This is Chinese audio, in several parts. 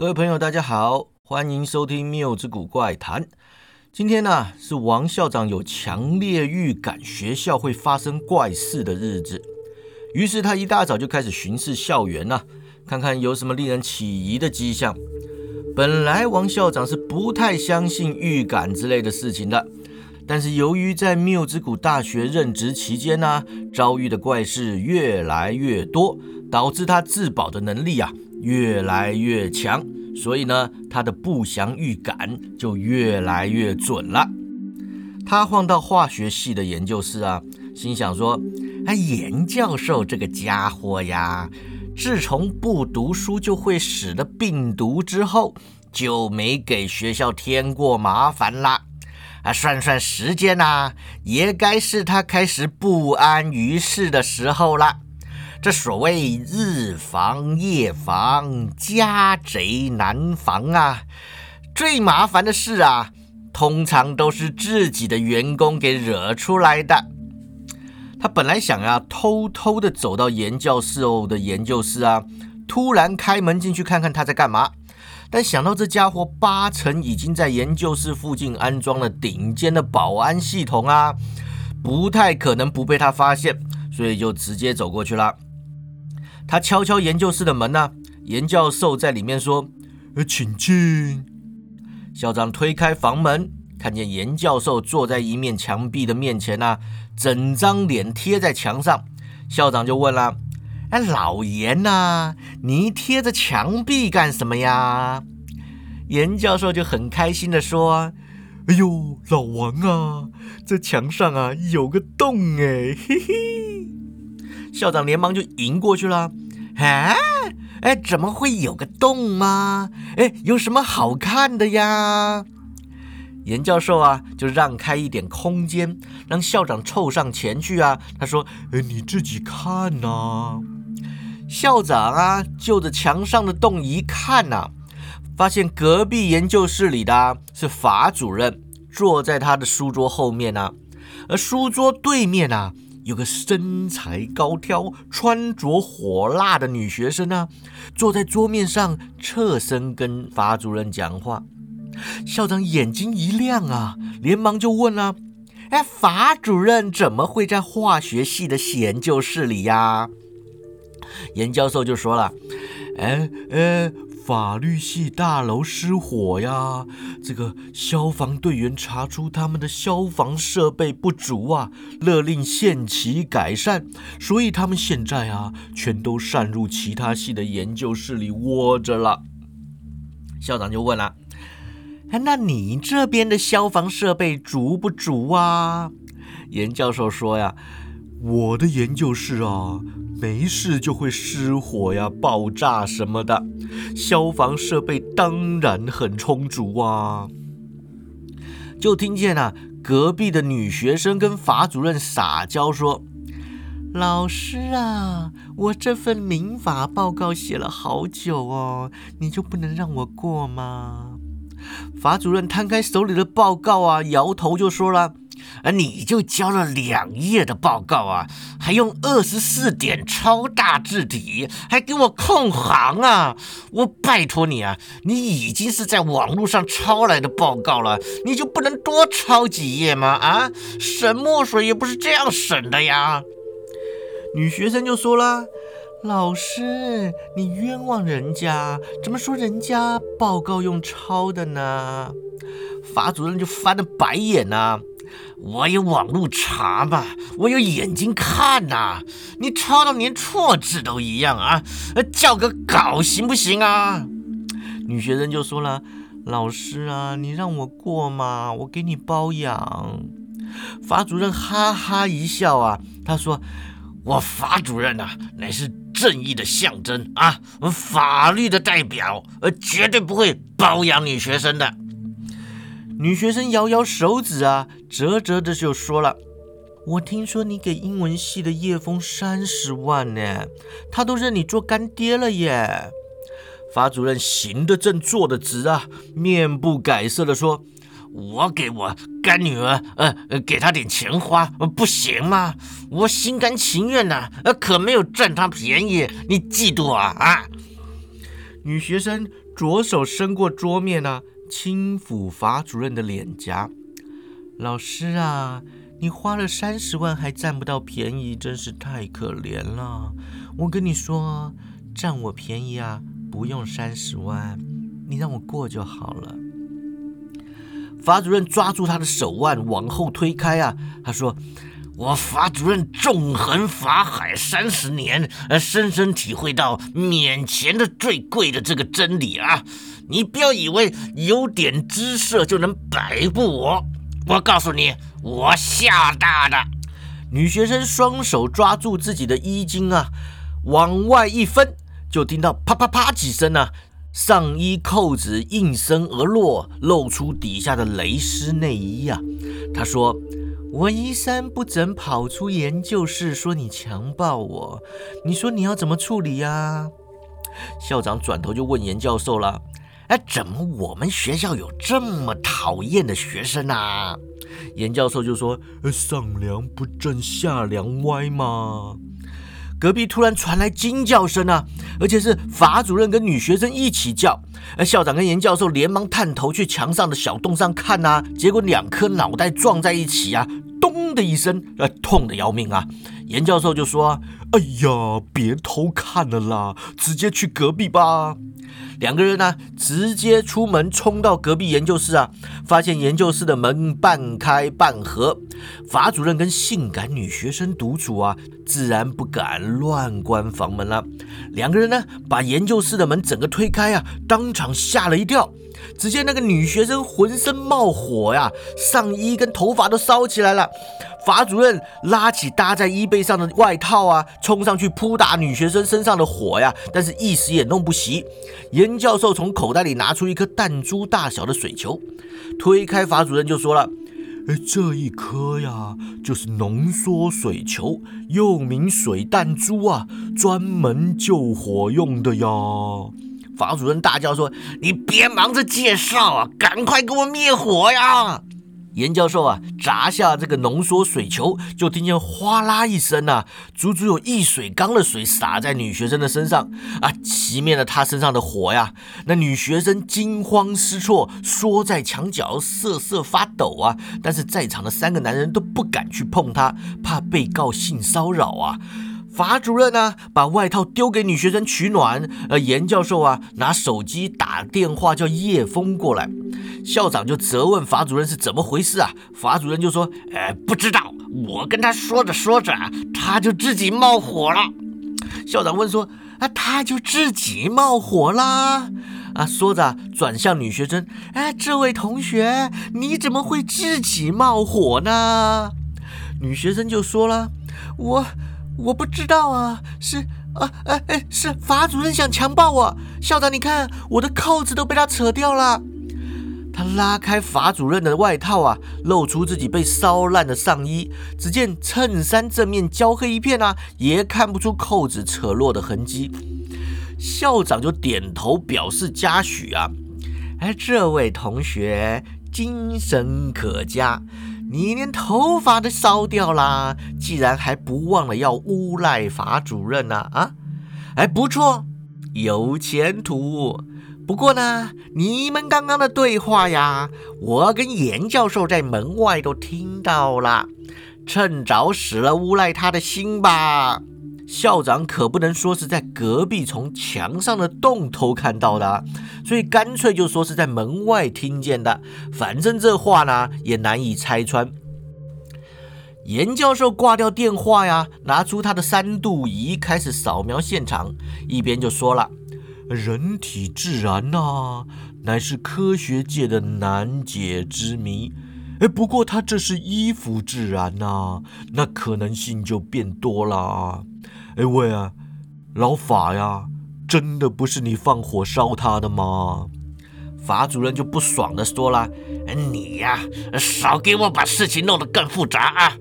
各位朋友，大家好，欢迎收听《谬之谷怪谈》。今天呢，是王校长有强烈预感学校会发生怪事的日子，于是他一大早就开始巡视校园呐，看看有什么令人起疑的迹象。本来王校长是不太相信预感之类的事情的，但是由于在谬之谷大学任职期间呢，遭遇的怪事越来越多，导致他自保的能力啊越来越强。所以呢，他的不祥预感就越来越准了。他晃到化学系的研究室啊，心想说：“哎，严教授这个家伙呀，自从不读书就会死的病毒之后，就没给学校添过麻烦啦。啊，算算时间呐，也该是他开始不安于世的时候了。”这所谓日防夜防，家贼难防啊！最麻烦的事啊，通常都是自己的员工给惹出来的。他本来想啊偷偷的走到严教授的研究室啊，突然开门进去看看他在干嘛。但想到这家伙八成已经在研究室附近安装了顶尖的保安系统啊，不太可能不被他发现，所以就直接走过去了。他敲敲研究室的门呢，严教授在里面说：“呃，请进。”校长推开房门，看见严教授坐在一面墙壁的面前呢，整张脸贴在墙上。校长就问了：“哎，老严呐，你贴着墙壁干什么呀？”严教授就很开心的说：“哎呦，老王啊，这墙上啊有个洞哎，嘿嘿。”校长连忙就迎过去了。哎哎，怎么会有个洞吗？哎，有什么好看的呀？严教授啊，就让开一点空间，让校长凑上前去啊。他说：“哎，你自己看呐。”校长啊，就着墙上的洞一看呐，发现隔壁研究室里的是法主任，坐在他的书桌后面呢，而书桌对面呢。有个身材高挑、穿着火辣的女学生呢，坐在桌面上侧身跟法主任讲话。校长眼睛一亮啊，连忙就问了：“哎，法主任怎么会在化学系的研究室里呀？”严教授就说了：“哎哎。”法律系大楼失火呀！这个消防队员查出他们的消防设备不足啊，勒令限期改善，所以他们现在啊，全都擅入其他系的研究室里窝着了。校长就问了：“，那你这边的消防设备足不足啊？”严教授说：“呀，我的研究室啊。”没事就会失火呀、爆炸什么的，消防设备当然很充足啊。就听见啊，隔壁的女学生跟法主任撒娇说：“老师啊，我这份民法报告写了好久哦，你就不能让我过吗？”法主任摊开手里的报告啊，摇头就说了。啊你就交了两页的报告啊，还用二十四点超大字体，还给我空行啊！我拜托你啊，你已经是在网络上抄来的报告了，你就不能多抄几页吗？啊，审墨水也不是这样审的呀！女学生就说了：“老师，你冤枉人家，怎么说人家报告用抄的呢？”法主任就翻了白眼呐。我有网络查嘛，我有眼睛看呐。你抄到连错字都一样啊，叫个稿行不行啊？女学生就说了：“老师啊，你让我过嘛，我给你包养。”法主任哈哈一笑啊，他说：“我法主任呐，乃是正义的象征啊，法律的代表，呃，绝对不会包养女学生的。”女学生摇摇手指啊，啧啧的就说了：“我听说你给英文系的叶枫三十万呢，他都认你做干爹了耶。”法主任行得正，坐得直啊，面不改色的说：“我给我干女儿，呃，给她点钱花，不行吗？我心甘情愿的，呃，可没有占她便宜，你嫉妒啊啊！”女学生。左手伸过桌面啊，轻抚法主任的脸颊。老师啊，你花了三十万还占不到便宜，真是太可怜了。我跟你说，占我便宜啊，不用三十万，你让我过就好了。法主任抓住他的手腕往后推开啊，他说。我法主任纵横法海三十年，呃，深深体会到免钱的最贵的这个真理啊！你不要以为有点姿色就能摆布我，我告诉你，我吓大的。女学生双手抓住自己的衣襟啊，往外一分，就听到啪啪啪几声啊，上衣扣子应声而落，露出底下的蕾丝内衣啊。她说。我衣衫不整跑出研究室，说你强暴我，你说你要怎么处理呀？校长转头就问严教授了：“哎，怎么我们学校有这么讨厌的学生啊？”严教授就说：“上梁不正下梁歪嘛。”隔壁突然传来惊叫声啊，而且是法主任跟女学生一起叫。而校长跟严教授连忙探头去墙上的小洞上看呐，结果两颗脑袋撞在一起啊，咚的一声，呃，痛的要命啊。严教授就说：“哎呀，别偷看了啦，直接去隔壁吧。”两个人呢，直接出门冲到隔壁研究室啊，发现研究室的门半开半合，法主任跟性感女学生独处啊，自然不敢乱关房门了。两个人呢，把研究室的门整个推开啊，当场吓了一跳。只见那个女学生浑身冒火呀，上衣跟头发都烧起来了。法主任拉起搭在衣背上的外套啊，冲上去扑打女学生身上的火呀，但是一时也弄不熄。严教授从口袋里拿出一颗弹珠大小的水球，推开法主任就说了：“哎，这一颗呀，就是浓缩水球，又名水弹珠啊，专门救火用的呀。”法主任大叫说：“你别忙着介绍啊，赶快给我灭火呀！”严教授啊，砸下这个浓缩水球，就听见哗啦一声呐，足足有一水缸的水洒在女学生的身上啊，熄灭了她身上的火呀。那女学生惊慌失措，缩在墙角瑟瑟发抖啊。但是在场的三个男人都不敢去碰她，怕被告性骚扰啊。法主任呢，把外套丢给女学生取暖。而严教授啊，拿手机打电话叫叶枫过来。校长就责问法主任是怎么回事啊？法主任就说：“哎，不知道。我跟他说着说着，他就自己冒火了。”校长问说：“啊，他就自己冒火啦？”啊，说着转向女学生：“哎，这位同学，你怎么会自己冒火呢？”女学生就说了：“我。”我不知道啊，是啊，哎哎，是法主任想强暴我。校长，你看我的扣子都被他扯掉了。他拉开法主任的外套啊，露出自己被烧烂的上衣。只见衬衫正面焦黑一片啊，也看不出扣子扯落的痕迹。校长就点头表示嘉许啊。哎，这位同学精神可嘉。你连头发都烧掉啦，既然还不忘了要诬赖法主任呢？啊，哎，不错，有前途。不过呢，你们刚刚的对话呀，我跟严教授在门外都听到了，趁早死了诬赖他的心吧。校长可不能说是在隔壁从墙上的洞偷看到的，所以干脆就说是在门外听见的。反正这话呢也难以拆穿。严教授挂掉电话呀，拿出他的三度仪开始扫描现场，一边就说了：“人体自然呐，乃是科学界的难解之谜。哎，不过他这是衣服自然呐，那可能性就变多了。”哎喂啊，老法呀，真的不是你放火烧他的吗？法主任就不爽的说了：“你呀，少给我把事情弄得更复杂啊！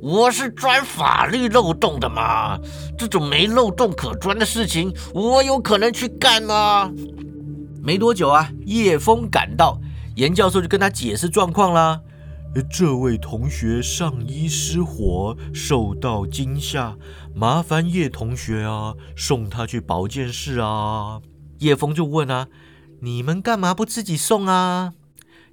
我是钻法律漏洞的嘛，这种没漏洞可钻的事情，我有可能去干吗？”没多久啊，叶枫赶到，严教授就跟他解释状况啦。这位同学上衣失火，受到惊吓，麻烦叶同学啊，送他去保健室啊。叶枫就问啊，你们干嘛不自己送啊？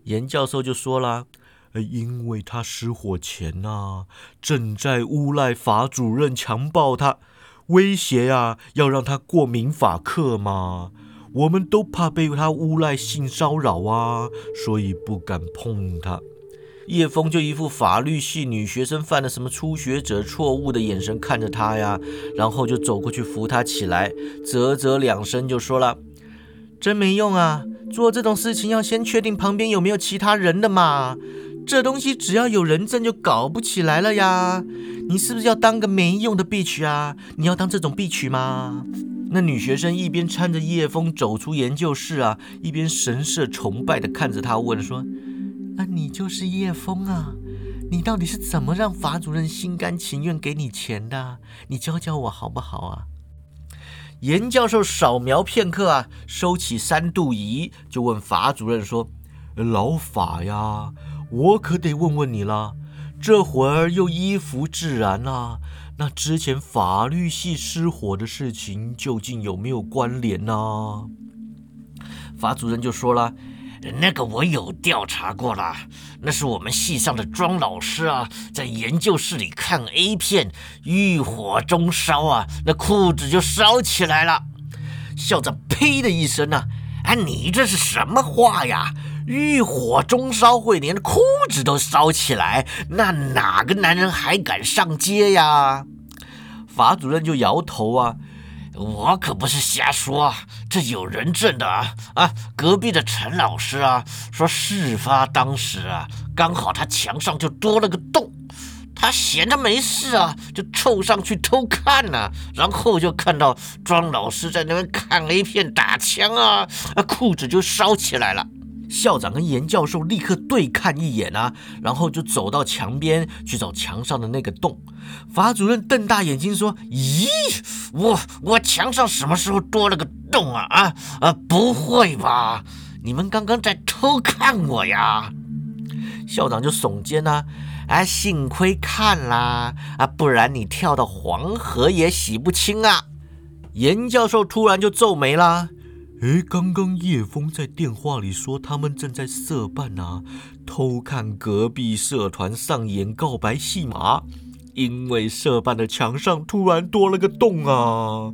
严教授就说了：“因为他失火前呐，正在诬赖法主任强暴他，威胁呀，要让他过民法课嘛。我们都怕被他诬赖性骚扰啊，所以不敢碰他。”叶枫就一副法律系女学生犯了什么初学者错误的眼神看着他呀，然后就走过去扶他起来，啧啧两声就说了。真没用啊！做这种事情要先确定旁边有没有其他人的嘛。这东西只要有人证就搞不起来了呀。你是不是要当个没用的 B 曲啊？你要当这种 B 曲吗？那女学生一边搀着叶枫走出研究室啊，一边神色崇拜地看着他问说：“啊，你就是叶枫啊？你到底是怎么让法主任心甘情愿给你钱的？你教教我好不好啊？”严教授扫描片刻啊，收起三度仪，就问法主任说：“老法呀，我可得问问你了，这会儿又依服自然啦，那之前法律系失火的事情究竟有没有关联呢？”法主任就说了。那个我有调查过了，那是我们系上的庄老师啊，在研究室里看 A 片，欲火中烧啊，那裤子就烧起来了。校长呸的一声呢，哎，你这是什么话呀？欲火中烧会连裤子都烧起来，那哪个男人还敢上街呀？法主任就摇头啊。我可不是瞎说，这有人证的啊！啊，隔壁的陈老师啊，说事发当时啊，刚好他墙上就多了个洞，他闲着没事啊，就凑上去偷看呢，然后就看到庄老师在那边看 A 片打枪啊，啊，裤子就烧起来了。校长跟严教授立刻对看一眼啊，然后就走到墙边去找墙上的那个洞。法主任瞪大眼睛说：“咦，我我墙上什么时候多了个洞啊？啊啊，不会吧？你们刚刚在偷看我呀？”校长就耸肩呐：“啊，幸亏看啦，啊，不然你跳到黄河也洗不清啊。”严教授突然就皱眉啦。哎，刚刚叶枫在电话里说他们正在社办啊，偷看隔壁社团上演告白戏码，因为社办的墙上突然多了个洞啊！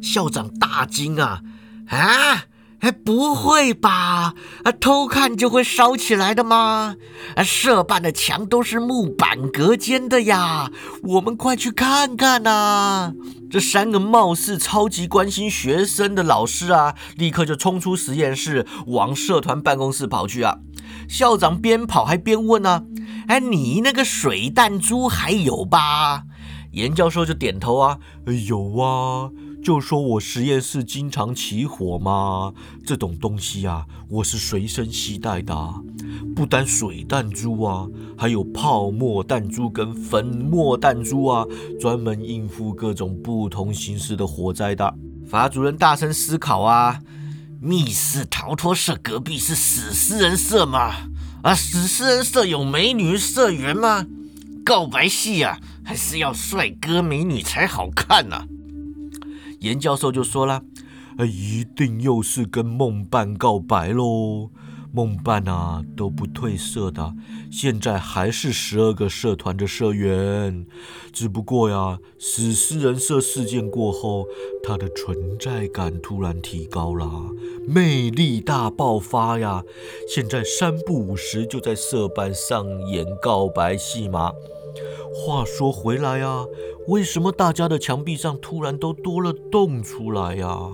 校长大惊啊！啊！哎，不会吧？啊，偷看就会烧起来的吗？啊，社办的墙都是木板隔间的呀，我们快去看看呐！这三个貌似超级关心学生的老师啊，立刻就冲出实验室，往社团办公室跑去啊！校长边跑还边问呢：“哎，你那个水弹珠还有吧？”严教授就点头啊：“有啊。”就说我实验室经常起火吗，这种东西啊，我是随身携带的。不单水弹珠啊，还有泡沫弹珠跟粉末弹珠啊，专门应付各种不同形式的火灾的。法主任大声思考啊，密室逃脱社隔壁是死尸人社吗？啊，死尸人社有美女社员吗？告白戏啊，还是要帅哥美女才好看呢？严教授就说了：“一定又是跟梦伴告白喽！梦伴啊都不退社的，现在还是十二个社团的社员。只不过呀，死尸人设事件过后，他的存在感突然提高了，魅力大爆发呀！现在三不五时就在社办上演告白戏码。”话说回来啊，为什么大家的墙壁上突然都多了洞出来呀？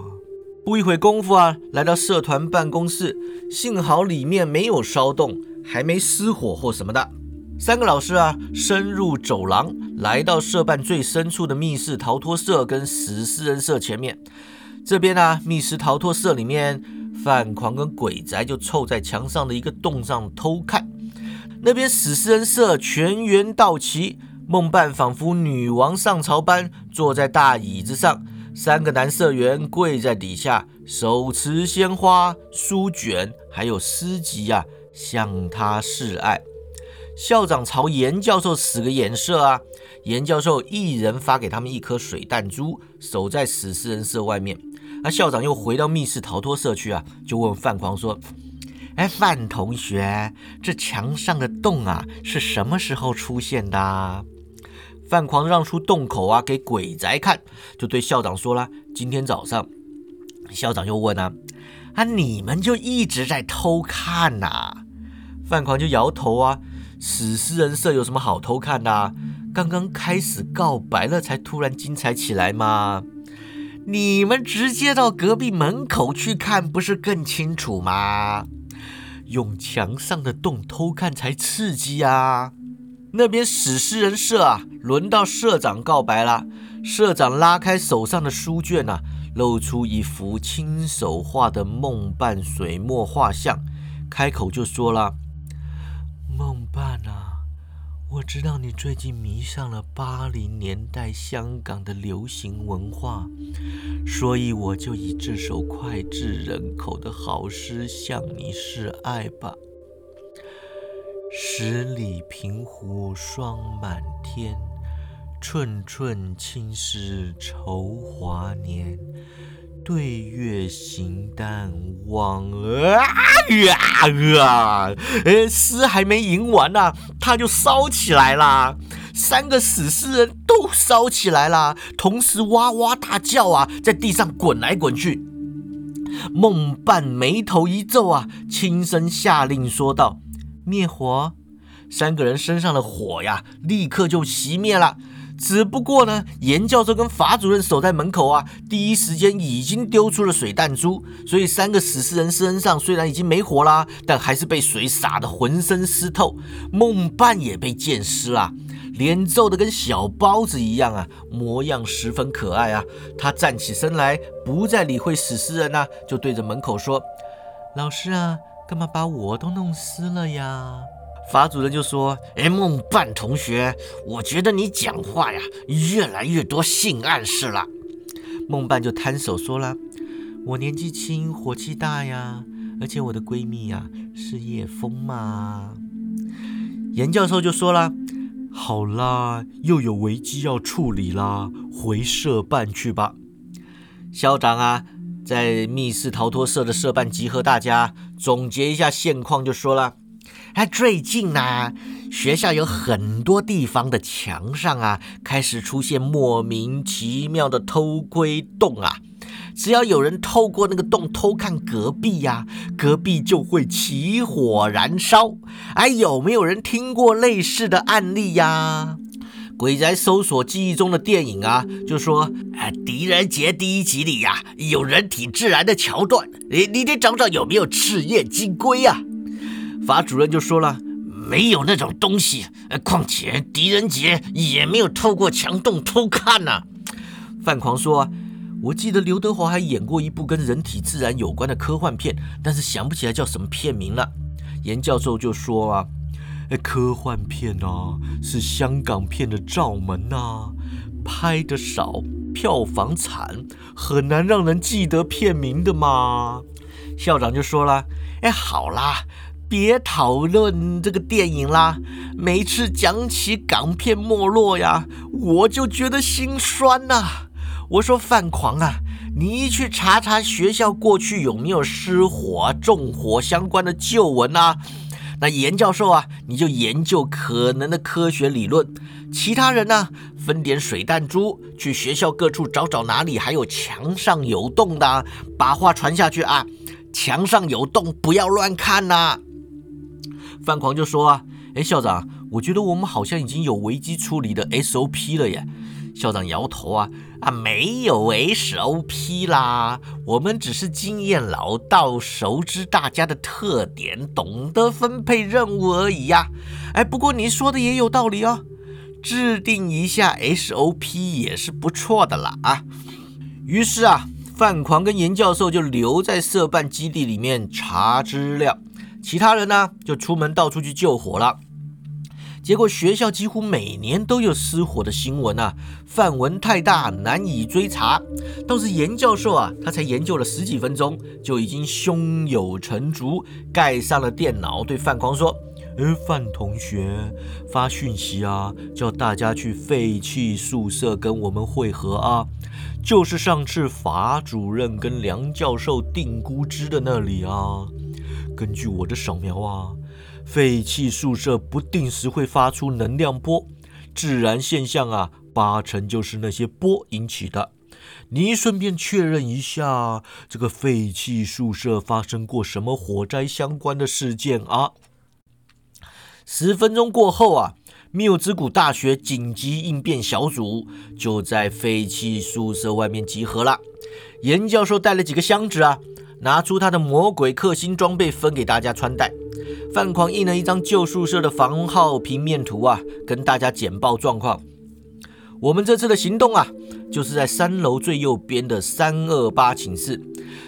不一会功夫啊，来到社团办公室，幸好里面没有烧洞，还没失火或什么的。三个老师啊，深入走廊，来到社办最深处的密室逃脱社跟死尸人社前面。这边呢，密室逃脱社里面，范狂跟鬼宅就凑在墙上的一个洞上偷看。那边死尸人社全员到齐。梦伴仿佛女王上朝般坐在大椅子上，三个男社员跪在底下，手持鲜花、书卷还有诗集啊，向他示爱。校长朝严教授使个眼色啊，严教授一人发给他们一颗水弹珠，守在死尸人社外面。那校长又回到密室逃脱社区啊，就问范狂说：“哎，范同学，这墙上的洞啊，是什么时候出现的？”范狂让出洞口啊，给鬼宅看，就对校长说了：“今天早上。”校长又问啊：“啊，你们就一直在偷看呐？”范狂就摇头啊：“死尸人设有什么好偷看的？刚刚开始告白了，才突然精彩起来吗？你们直接到隔壁门口去看，不是更清楚吗？用墙上的洞偷看才刺激啊！那边史诗人设啊，轮到社长告白了。社长拉开手上的书卷啊。”露出一幅亲手画的梦伴水墨画像，开口就说了：“梦伴啊，我知道你最近迷上了八零年代香港的流行文化，所以我就以这首脍炙人口的好诗向你示爱吧。十里平湖霜满天。”寸寸青丝愁华年，对月行单望啊啊！呃，诗还没吟完呢，他就烧起来啦！三个死尸人都烧起来啦，同时哇哇大叫啊，在地上滚来滚去。梦伴眉头一皱啊，轻声下令说道：“灭火！”三个人身上的火呀，立刻就熄灭了。只不过呢，严教授跟法主任守在门口啊，第一时间已经丢出了水弹珠，所以三个死尸人身上虽然已经没火啦，但还是被水洒得浑身湿透。梦伴也被溅湿了，脸皱得跟小包子一样啊，模样十分可爱啊。他站起身来，不再理会死尸人呐，就对着门口说：“老师啊，干嘛把我都弄湿了呀？”法主任就说：“哎，梦伴同学，我觉得你讲话呀越来越多性暗示了。”梦伴就摊手说了：“我年纪轻，火气大呀，而且我的闺蜜呀是叶枫嘛。”严教授就说了：“好啦，又有危机要处理啦，回社办去吧。”校长啊，在密室逃脱社的社办集合大家，总结一下现况，就说了。哎，最近呢，学校有很多地方的墙上啊，开始出现莫名其妙的偷窥洞啊。只要有人透过那个洞偷看隔壁呀，隔壁就会起火燃烧。哎，有没有人听过类似的案例呀？鬼宅搜索记忆中的电影啊，就说，哎，狄仁杰第一集里呀，有人体自燃的桥段，你你得找找有没有赤焰金龟啊。法主任就说了：“没有那种东西，况且狄仁杰也没有透过墙洞偷看呢。”范狂说：“我记得刘德华还演过一部跟人体自然有关的科幻片，但是想不起来叫什么片名了。”严教授就说：“啊，科幻片啊，是香港片的罩门呐，拍的少，票房惨，很难让人记得片名的嘛。”校长就说了：“哎，好啦。”别讨论这个电影啦！每次讲起港片没落呀，我就觉得心酸呐。我说范狂啊，你去查查学校过去有没有失火、纵火相关的旧闻啊。那严教授啊，你就研究可能的科学理论。其他人呢，分点水弹珠去学校各处找找哪里还有墙上有洞的，把话传下去啊。墙上有洞，不要乱看呐。范狂就说啊，哎，校长，我觉得我们好像已经有危机处理的 SOP 了耶。校长摇头啊，啊，没有 SOP 啦，我们只是经验老道，熟知大家的特点，懂得分配任务而已呀。哎，不过你说的也有道理哦，制定一下 SOP 也是不错的啦啊。于是啊，范狂跟严教授就留在社办基地里面查资料。其他人呢，就出门到处去救火了。结果学校几乎每年都有失火的新闻啊，范文太大，难以追查。倒是严教授啊，他才研究了十几分钟，就已经胸有成竹，盖上了电脑，对范狂说：“而范同学发讯息啊，叫大家去废弃宿舍跟我们会合啊，就是上次法主任跟梁教授定估值的那里啊。根据我的扫描啊，废弃宿舍不定时会发出能量波，自然现象啊，八成就是那些波引起的。你顺便确认一下，这个废弃宿舍发生过什么火灾相关的事件啊？十分钟过后啊，缪之谷大学紧急应变小组就在废弃宿舍外面集合了。严教授带了几个箱子啊，拿出他的魔鬼克星装备分给大家穿戴。范狂印了一张旧宿舍的房号平面图啊，跟大家简报状况。我们这次的行动啊，就是在三楼最右边的三二八寝室。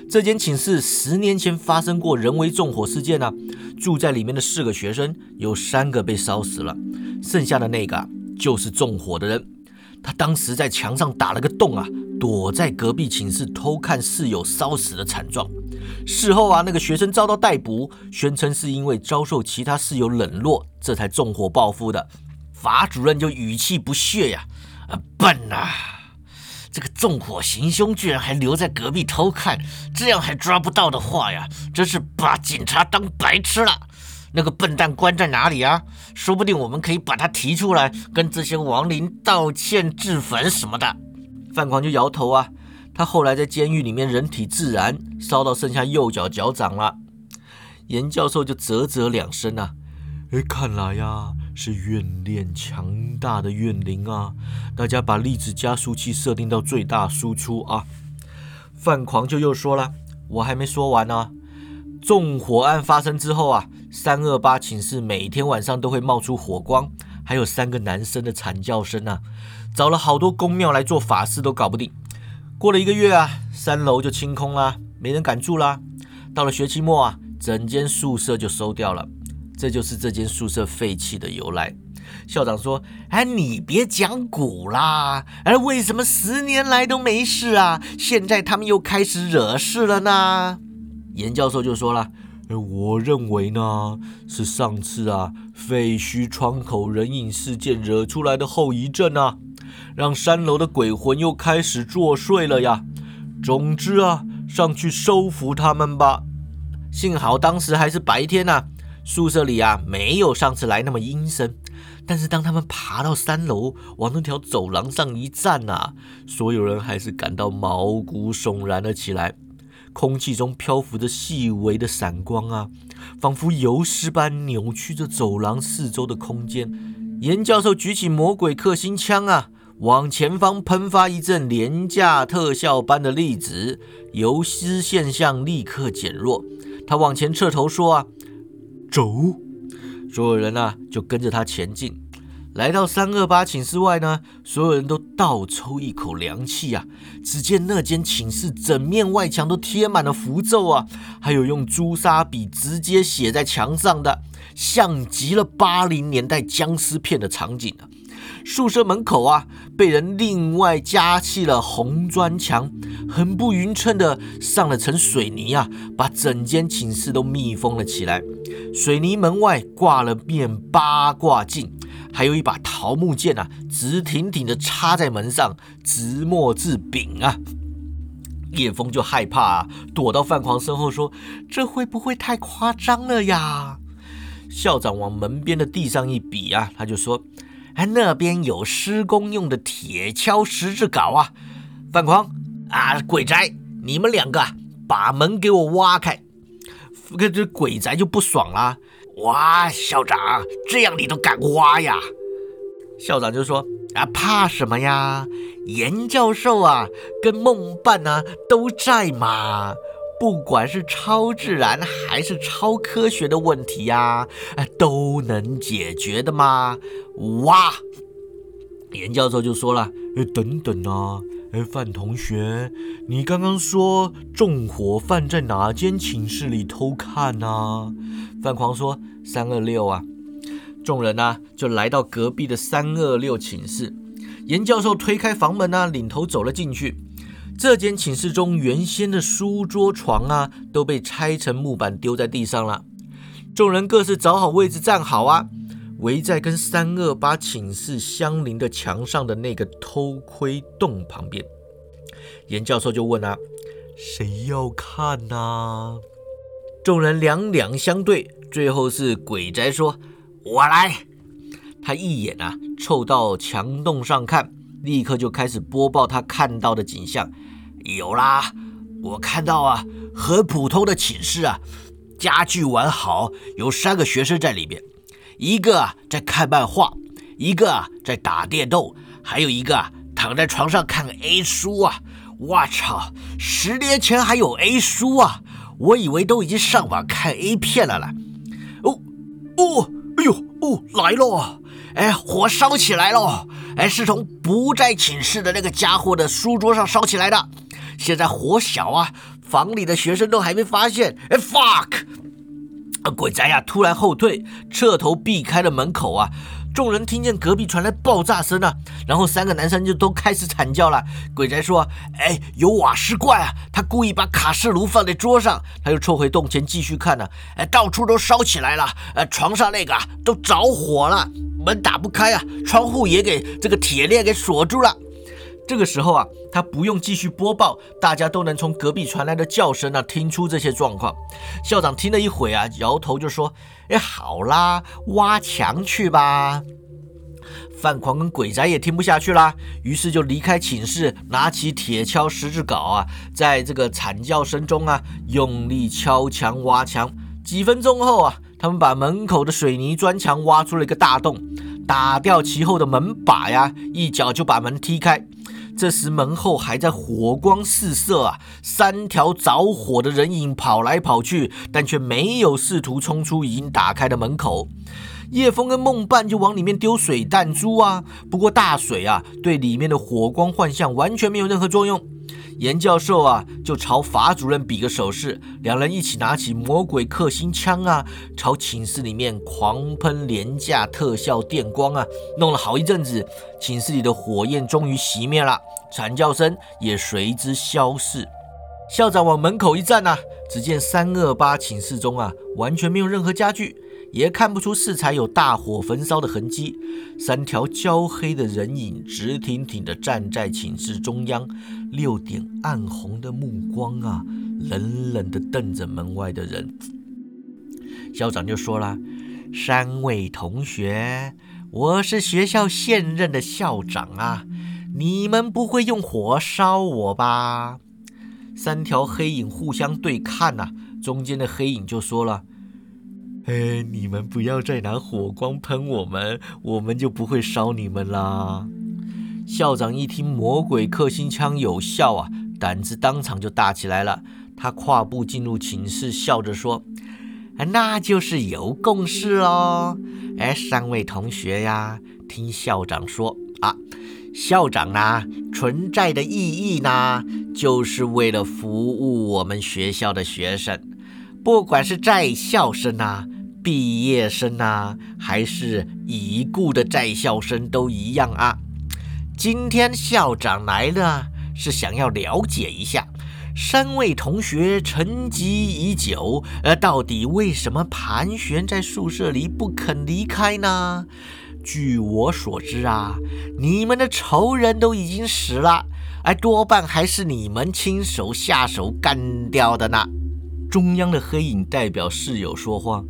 这间寝室十年前发生过人为纵火事件呢，住在里面的四个学生有三个被烧死了，剩下的那个就是纵火的人。他当时在墙上打了个洞啊，躲在隔壁寝室偷看室友烧死的惨状。事后啊，那个学生遭到逮捕，宣称是因为遭受其他室友冷落，这才纵火报复的。法主任就语气不屑呀。啊，笨呐！这个纵火行凶居然还留在隔壁偷看，这样还抓不到的话呀，真是把警察当白痴了。那个笨蛋关在哪里啊？说不定我们可以把他提出来，跟这些亡灵道歉、自焚什么的。范狂就摇头啊，他后来在监狱里面人体自燃，烧到剩下右脚脚掌了。严教授就啧啧两声啊，哎，看来呀。是怨念强大的怨灵啊！大家把粒子加速器设定到最大输出啊！范狂就又说了，我还没说完呢。纵火案发生之后啊，三二八寝室每天晚上都会冒出火光，还有三个男生的惨叫声啊！找了好多公庙来做法事都搞不定。过了一个月啊，三楼就清空啦，没人敢住啦。到了学期末啊，整间宿舍就收掉了。这就是这间宿舍废弃的由来。校长说：“哎，你别讲古啦！哎，为什么十年来都没事啊？现在他们又开始惹事了呢？”严教授就说了：“我认为呢，是上次啊废墟窗口人影事件惹出来的后遗症啊，让三楼的鬼魂又开始作祟了呀。总之啊，上去收服他们吧。幸好当时还是白天呐。”宿舍里啊，没有上次来那么阴森。但是当他们爬到三楼，往那条走廊上一站啊，所有人还是感到毛骨悚然了起来。空气中漂浮着细微的闪光啊，仿佛游丝般扭曲着走廊四周的空间。严教授举起魔鬼克星枪啊，往前方喷发一阵廉价特效般的粒子，游丝现象立刻减弱。他往前侧头说啊。走，所有人呢就跟着他前进，来到三二八寝室外呢，所有人都倒抽一口凉气啊！只见那间寝室整面外墙都贴满了符咒啊，还有用朱砂笔直接写在墙上的，像极了八零年代僵尸片的场景啊！宿舍门口啊，被人另外加砌了红砖墙，很不匀称的上了层水泥啊，把整间寝室都密封了起来。水泥门外挂了面八卦镜，还有一把桃木剑啊，直挺挺的插在门上，直墨字柄啊。叶枫就害怕啊，躲到范狂身后说：“这会不会太夸张了呀？”校长往门边的地上一比啊，他就说。哎，那边有施工用的铁锹十字镐啊！范狂啊，鬼宅，你们两个把门给我挖开！这这鬼宅就不爽啦！哇，校长，这样你都敢挖呀？校长就说啊，怕什么呀？严教授啊，跟梦伴啊都在嘛。不管是超自然还是超科学的问题呀，都能解决的嘛？哇！严教授就说了：“哎，等等啊，哎，范同学，你刚刚说纵火犯在哪间寝室里偷看呢？”范狂说：“三二六啊。”众人呢就来到隔壁的三二六寝室，严教授推开房门呢，领头走了进去。这间寝室中原先的书桌床啊，都被拆成木板丢在地上了。众人各自找好位置站好啊，围在跟三二八寝室相邻的墙上的那个偷窥洞旁边。严教授就问啊：“谁要看呐？”众人两两相对，最后是鬼宅说：“我来。”他一眼啊，凑到墙洞上看，立刻就开始播报他看到的景象。有啦，我看到啊，很普通的寝室啊。家具完好，有三个学生在里面，一个啊在看漫画，一个啊在打电动，还有一个啊躺在床上看 A 书啊！我操，十年前还有 A 书啊！我以为都已经上网看 A 片了了。哦哦，哎呦哦，来了！哎，火烧起来了！哎，是从不在寝室的那个家伙的书桌上烧起来的。现在火小啊，房里的学生都还没发现。哎，fuck！鬼宅呀，突然后退，侧头避开了门口啊！众人听见隔壁传来爆炸声啊，然后三个男生就都开始惨叫了。鬼宅说：“哎，有瓦斯怪啊！”他故意把卡式炉放在桌上，他又凑回洞前继续看呢。哎，到处都烧起来了，呃，床上那个都着火了，门打不开啊，窗户也给这个铁链给锁住了。这个时候啊，他不用继续播报，大家都能从隔壁传来的叫声啊听出这些状况。校长听了一会啊，摇头就说：“哎，好啦，挖墙去吧。”范狂跟鬼仔也听不下去啦，于是就离开寝室，拿起铁锹、十字镐啊，在这个惨叫声中啊，用力敲墙、挖墙。几分钟后啊，他们把门口的水泥砖墙挖出了一个大洞，打掉其后的门把呀，一脚就把门踢开。这时门后还在火光四射啊，三条着火的人影跑来跑去，但却没有试图冲出已经打开的门口。叶枫跟梦伴就往里面丢水弹珠啊，不过大水啊对里面的火光幻象完全没有任何作用。严教授啊，就朝法主任比个手势，两人一起拿起魔鬼克星枪啊，朝寝室里面狂喷廉价特效电光啊，弄了好一阵子，寝室里的火焰终于熄灭了，惨叫声也随之消逝。校长往门口一站啊，只见三二八寝室中啊，完全没有任何家具。也看不出四才有大火焚烧的痕迹，三条焦黑的人影直挺挺地站在寝室中央，六点暗红的目光啊，冷冷地瞪着门外的人。校长就说了：“三位同学，我是学校现任的校长啊，你们不会用火烧我吧？”三条黑影互相对看呐，中间的黑影就说了。哎，你们不要再拿火光喷我们，我们就不会烧你们啦。校长一听魔鬼克星枪有效啊，胆子当场就大起来了。他跨步进入寝室，笑着说：“那就是有共识喽。哎，三位同学呀，听校长说啊，校长呢存在的意义呢，就是为了服务我们学校的学生，不管是在校生啊。”毕业生啊，还是已故的在校生都一样啊。今天校长来了，是想要了解一下三位同学沉寂已久，呃，到底为什么盘旋在宿舍里不肯离开呢？据我所知啊，你们的仇人都已经死了，而多半还是你们亲手下手干掉的呢。中央的黑影代表室友说话。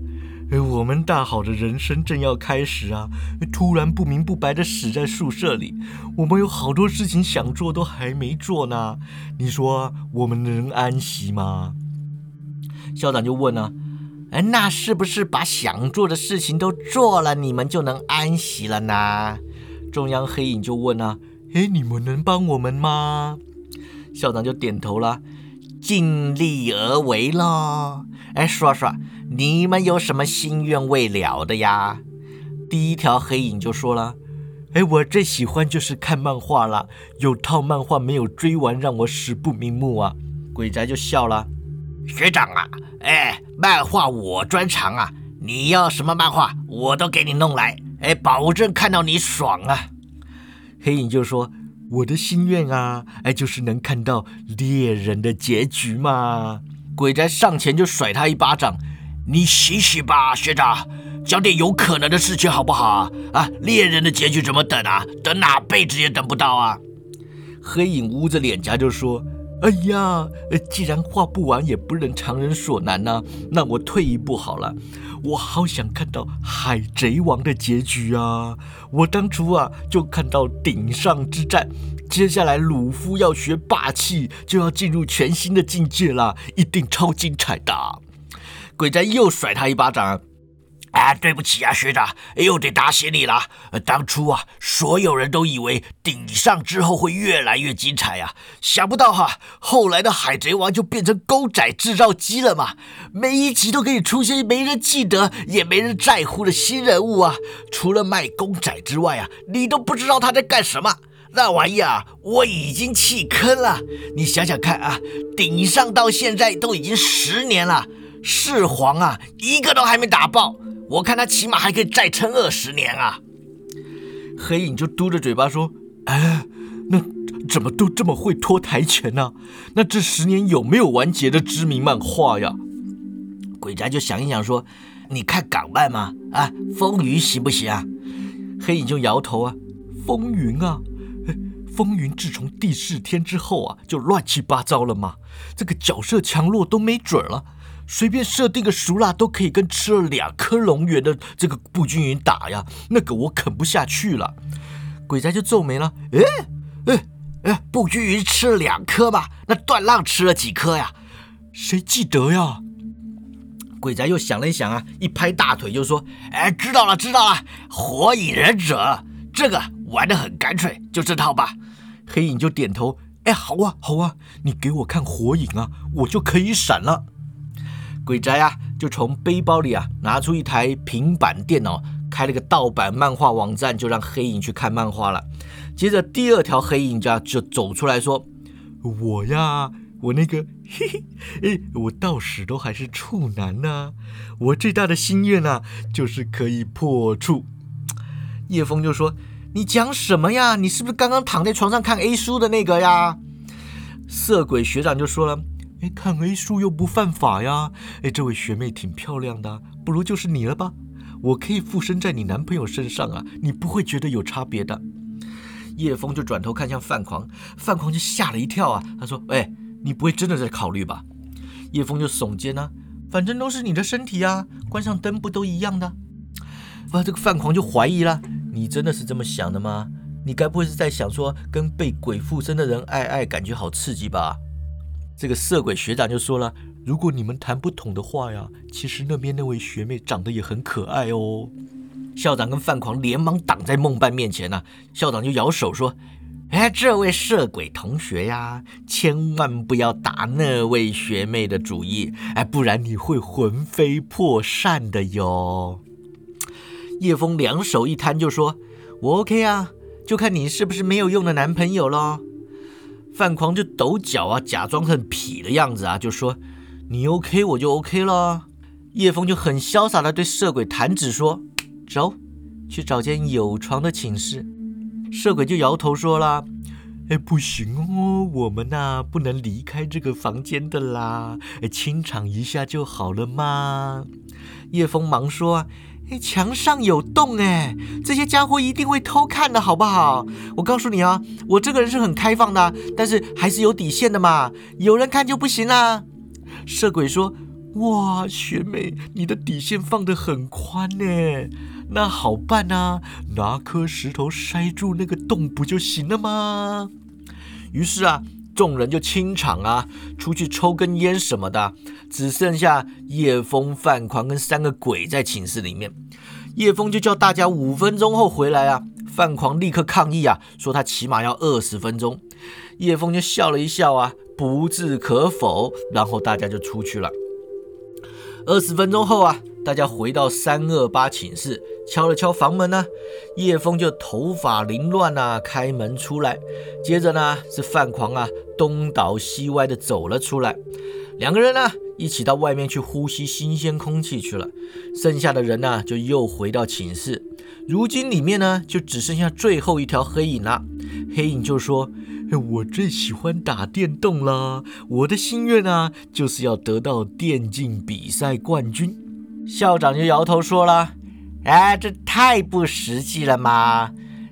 我们大好的人生正要开始啊！突然不明不白的死在宿舍里，我们有好多事情想做都还没做呢。你说我们能安息吗？校长就问呢，哎，那是不是把想做的事情都做了，你们就能安息了呢？中央黑影就问呢，哎，你们能帮我们吗？校长就点头了，尽力而为喽。哎，说说。你们有什么心愿未了的呀？第一条黑影就说了：“哎，我最喜欢就是看漫画了，有套漫画没有追完，让我死不瞑目啊！”鬼宅就笑了：“学长啊，哎，漫画我专长啊，你要什么漫画我都给你弄来，哎，保证看到你爽啊！”黑影就说：“我的心愿啊，哎，就是能看到猎人的结局嘛。”鬼宅上前就甩他一巴掌。你洗洗吧，学长，讲点有可能的事情好不好啊？啊，猎人的结局怎么等啊？等哪辈子也等不到啊！黑影捂着脸颊就说：“哎呀，既然画不完，也不能强人所难呐。那我退一步好了，我好想看到海贼王的结局啊！我当初啊，就看到顶上之战，接下来鲁夫要学霸气，就要进入全新的境界了，一定超精彩的。”鬼仔又甩他一巴掌，啊，对不起啊，学长，又得打醒你了。当初啊，所有人都以为顶上之后会越来越精彩呀，想不到哈，后来的海贼王就变成公仔制造机了嘛，每一集都可以出现没人记得也没人在乎的新人物啊，除了卖公仔之外啊，你都不知道他在干什么。那玩意啊，我已经弃坑了。你想想看啊，顶上到现在都已经十年了。四皇啊，一个都还没打爆，我看他起码还可以再撑二十年啊！黑影就嘟着嘴巴说：“哎，那怎么都这么会拖台前呢？那这十年有没有完结的知名漫画呀？”鬼宅就想一想说：“你看港漫吗？啊，风云行不行啊？”黑影就摇头啊：“风云啊，风云自从第四天之后啊，就乱七八糟了嘛，这个角色强弱都没准了。”随便设定个熟辣都可以跟吃了两颗龙元的这个步军云打呀，那个我啃不下去了。鬼仔就皱眉了，哎哎哎，步军云吃了两颗吧？那段浪吃了几颗呀？谁记得呀？鬼仔又想了一想啊，一拍大腿就说：“哎，知道了知道了，火影忍者这个玩的很干脆，就这套吧。”黑影就点头，哎，好啊好啊，你给我看火影啊，我就可以闪了。鬼宅啊，就从背包里啊拿出一台平板电脑，开了个盗版漫画网站，就让黑影去看漫画了。接着第二条黑影家就走出来说：“我呀，我那个嘿嘿，哎，我到死都还是处男呢。我最大的心愿呢，就是可以破处。”叶枫就说：“你讲什么呀？你是不是刚刚躺在床上看 A 书的那个呀？”色鬼学长就说了。哎，看 A 书又不犯法呀！哎，这位学妹挺漂亮的，不如就是你了吧？我可以附身在你男朋友身上啊，你不会觉得有差别的。叶枫就转头看向范狂，范狂就吓了一跳啊，他说：“哎，你不会真的在考虑吧？”叶枫就耸肩呢，反正都是你的身体啊，关上灯不都一样的？哇，这个范狂就怀疑了，你真的是这么想的吗？你该不会是在想说跟被鬼附身的人爱爱，感觉好刺激吧？这个色鬼学长就说了：“如果你们谈不懂的话呀，其实那边那位学妹长得也很可爱哦。”校长跟范狂连忙挡在梦伴面前呢。校长就摇手说：“哎，这位色鬼同学呀，千万不要打那位学妹的主意，哎，不然你会魂飞魄散的哟。”叶枫两手一摊就说：“我 OK 啊，就看你是不是没有用的男朋友喽。”范狂就抖脚啊，假装很痞的样子啊，就说：“你 OK 我就 OK 了。”叶枫就很潇洒的对色鬼弹指说：“走，去找间有床的寝室。”色鬼就摇头说了：“哎，不行哦，我们呐不能离开这个房间的啦，清场一下就好了嘛。”叶枫忙说。哎，墙上有洞哎，这些家伙一定会偷看的，好不好？我告诉你啊，我这个人是很开放的，但是还是有底线的嘛，有人看就不行啦。色鬼说：“哇，学妹，你的底线放得很宽呢，那好办啊，拿颗石头塞住那个洞不就行了吗？”于是啊。众人就清场啊，出去抽根烟什么的，只剩下叶枫、范狂跟三个鬼在寝室里面。叶枫就叫大家五分钟后回来啊，范狂立刻抗议啊，说他起码要二十分钟。叶枫就笑了一笑啊，不置可否，然后大家就出去了。二十分钟后啊，大家回到三二八寝室。敲了敲房门呢，叶枫就头发凌乱啊，开门出来。接着呢，是范狂啊，东倒西歪的走了出来。两个人呢，一起到外面去呼吸新鲜空气去了。剩下的人呢，就又回到寝室。如今里面呢，就只剩下最后一条黑影了。黑影就说：“我最喜欢打电动了，我的心愿啊，就是要得到电竞比赛冠军。”校长就摇头说了：“哎，这太不实际了嘛！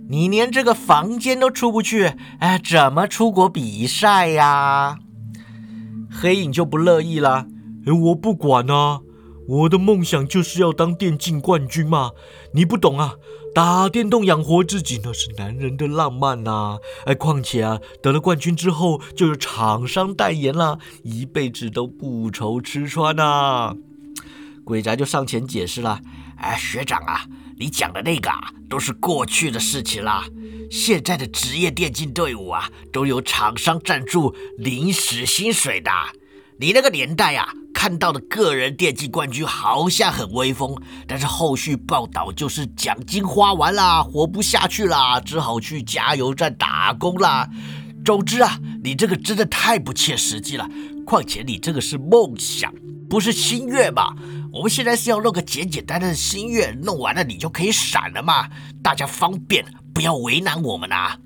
你连这个房间都出不去，哎，怎么出国比赛呀？”黑影就不乐意了：“哎，我不管啊，我的梦想就是要当电竞冠军嘛！你不懂啊，打电动养活自己那是男人的浪漫呐！哎，况且啊，得了冠军之后就有厂商代言了，一辈子都不愁吃穿呐！”鬼宅就上前解释了：“哎，学长啊，你讲的那个啊，都是过去的事情啦。现在的职业电竞队伍啊，都有厂商赞助、临时薪水的。你那个年代啊，看到的个人电竞冠军好像很威风，但是后续报道就是奖金花完啦，活不下去啦，只好去加油站打工啦。总之啊，你这个真的太不切实际了。况且你这个是梦想，不是心愿嘛。”我们现在是要弄个简简单单的心愿，弄完了你就可以闪了嘛，大家方便，不要为难我们啊！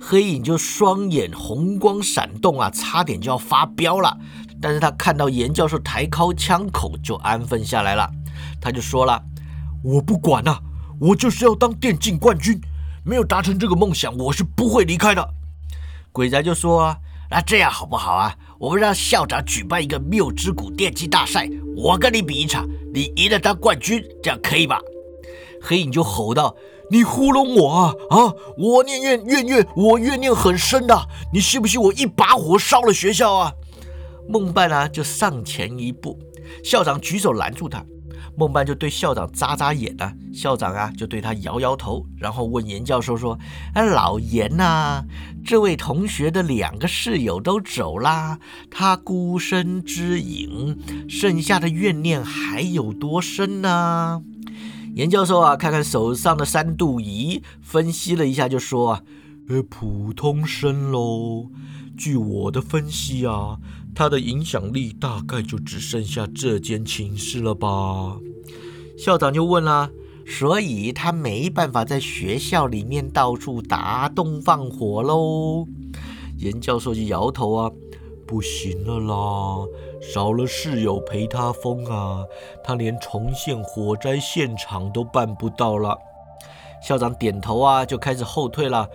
黑影就双眼红光闪动啊，差点就要发飙了，但是他看到严教授抬高枪口，就安分下来了。他就说了：“我不管啊，我就是要当电竞冠军，没有达成这个梦想，我是不会离开的。”鬼仔就说：“，那这样好不好啊？我们让校长举办一个缪之谷电竞大赛。”我跟你比一场，你赢了当冠军，这样可以吧？黑影就吼道：“你糊弄我啊！啊，我念怨怨怨，我怨念很深的，你信不信我一把火烧了学校啊？”孟半啊，就上前一步，校长举手拦住他。孟半就对校长眨眨眼啊，校长啊就对他摇摇头，然后问严教授说：“哎，老严呐，这位同学的两个室友都走啦，他孤身之影，剩下的怨念还有多深呢？”严教授啊，看看手上的三度仪，分析了一下，就说：“啊，呃，普通生喽。据我的分析啊。”他的影响力大概就只剩下这间寝室了吧？校长就问了，所以他没办法在学校里面到处打洞放火喽？严教授就摇头啊，不行了啦，少了室友陪他疯啊，他连重现火灾现场都办不到了。校长点头啊，就开始后退了。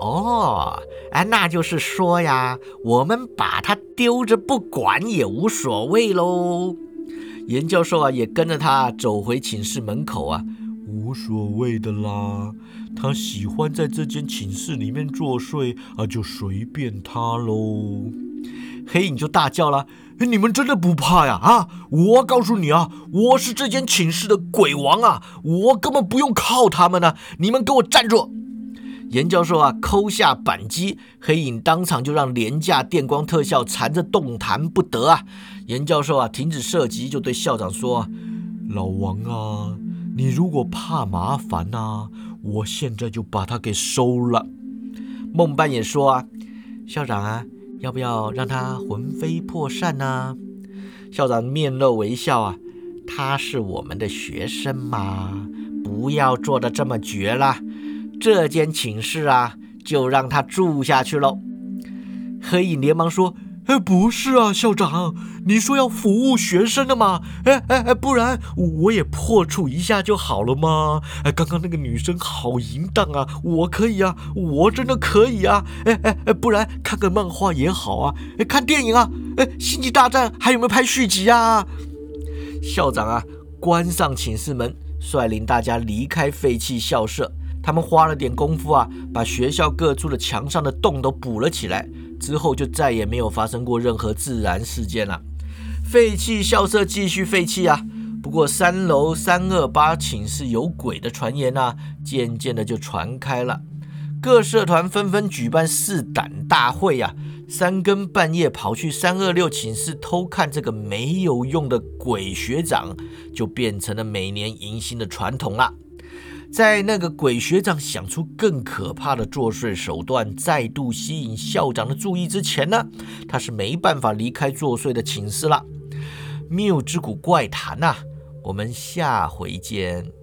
哦，哎，那就是说呀，我们把他丢着不管也无所谓喽。严教授啊，也跟着他走回寝室门口啊，无所谓的啦。他喜欢在这间寝室里面作祟啊，就随便他喽。黑影就大叫了：“你们真的不怕呀？啊，我告诉你啊，我是这间寝室的鬼王啊，我根本不用靠他们呢。你们给我站住！”严教授啊，抠下扳机，黑影当场就让廉价电光特效缠着动弹不得啊！严教授啊，停止射击，就对校长说：“老王啊，你如果怕麻烦呐，我现在就把他给收了。”孟半也说：“啊，校长啊，要不要让他魂飞魄散呢？”校长面露微笑啊：“他是我们的学生嘛，不要做的这么绝了。”这间寝室啊，就让他住下去喽。黑影连忙说：“哎，不是啊，校长，你说要服务学生的嘛？哎哎哎，不然我也破处一下就好了嘛。哎，刚刚那个女生好淫荡啊，我可以啊，我真的可以啊。哎哎哎，不然看个漫画也好啊，看电影啊，哎，星际大战还有没有拍续集啊？”校长啊，关上寝室门，率领大家离开废弃校舍。他们花了点功夫啊，把学校各处的墙上的洞都补了起来。之后就再也没有发生过任何自然事件了。废弃校舍继续废弃啊。不过三楼三二八寝室有鬼的传言啊，渐渐的就传开了。各社团纷纷举办试胆大会啊。三更半夜跑去三二六寝室偷看这个没有用的鬼学长，就变成了每年迎新的传统了。在那个鬼学长想出更可怕的作祟手段，再度吸引校长的注意之前呢，他是没办法离开作祟的寝室了。谬之谷怪谈呐，我们下回见。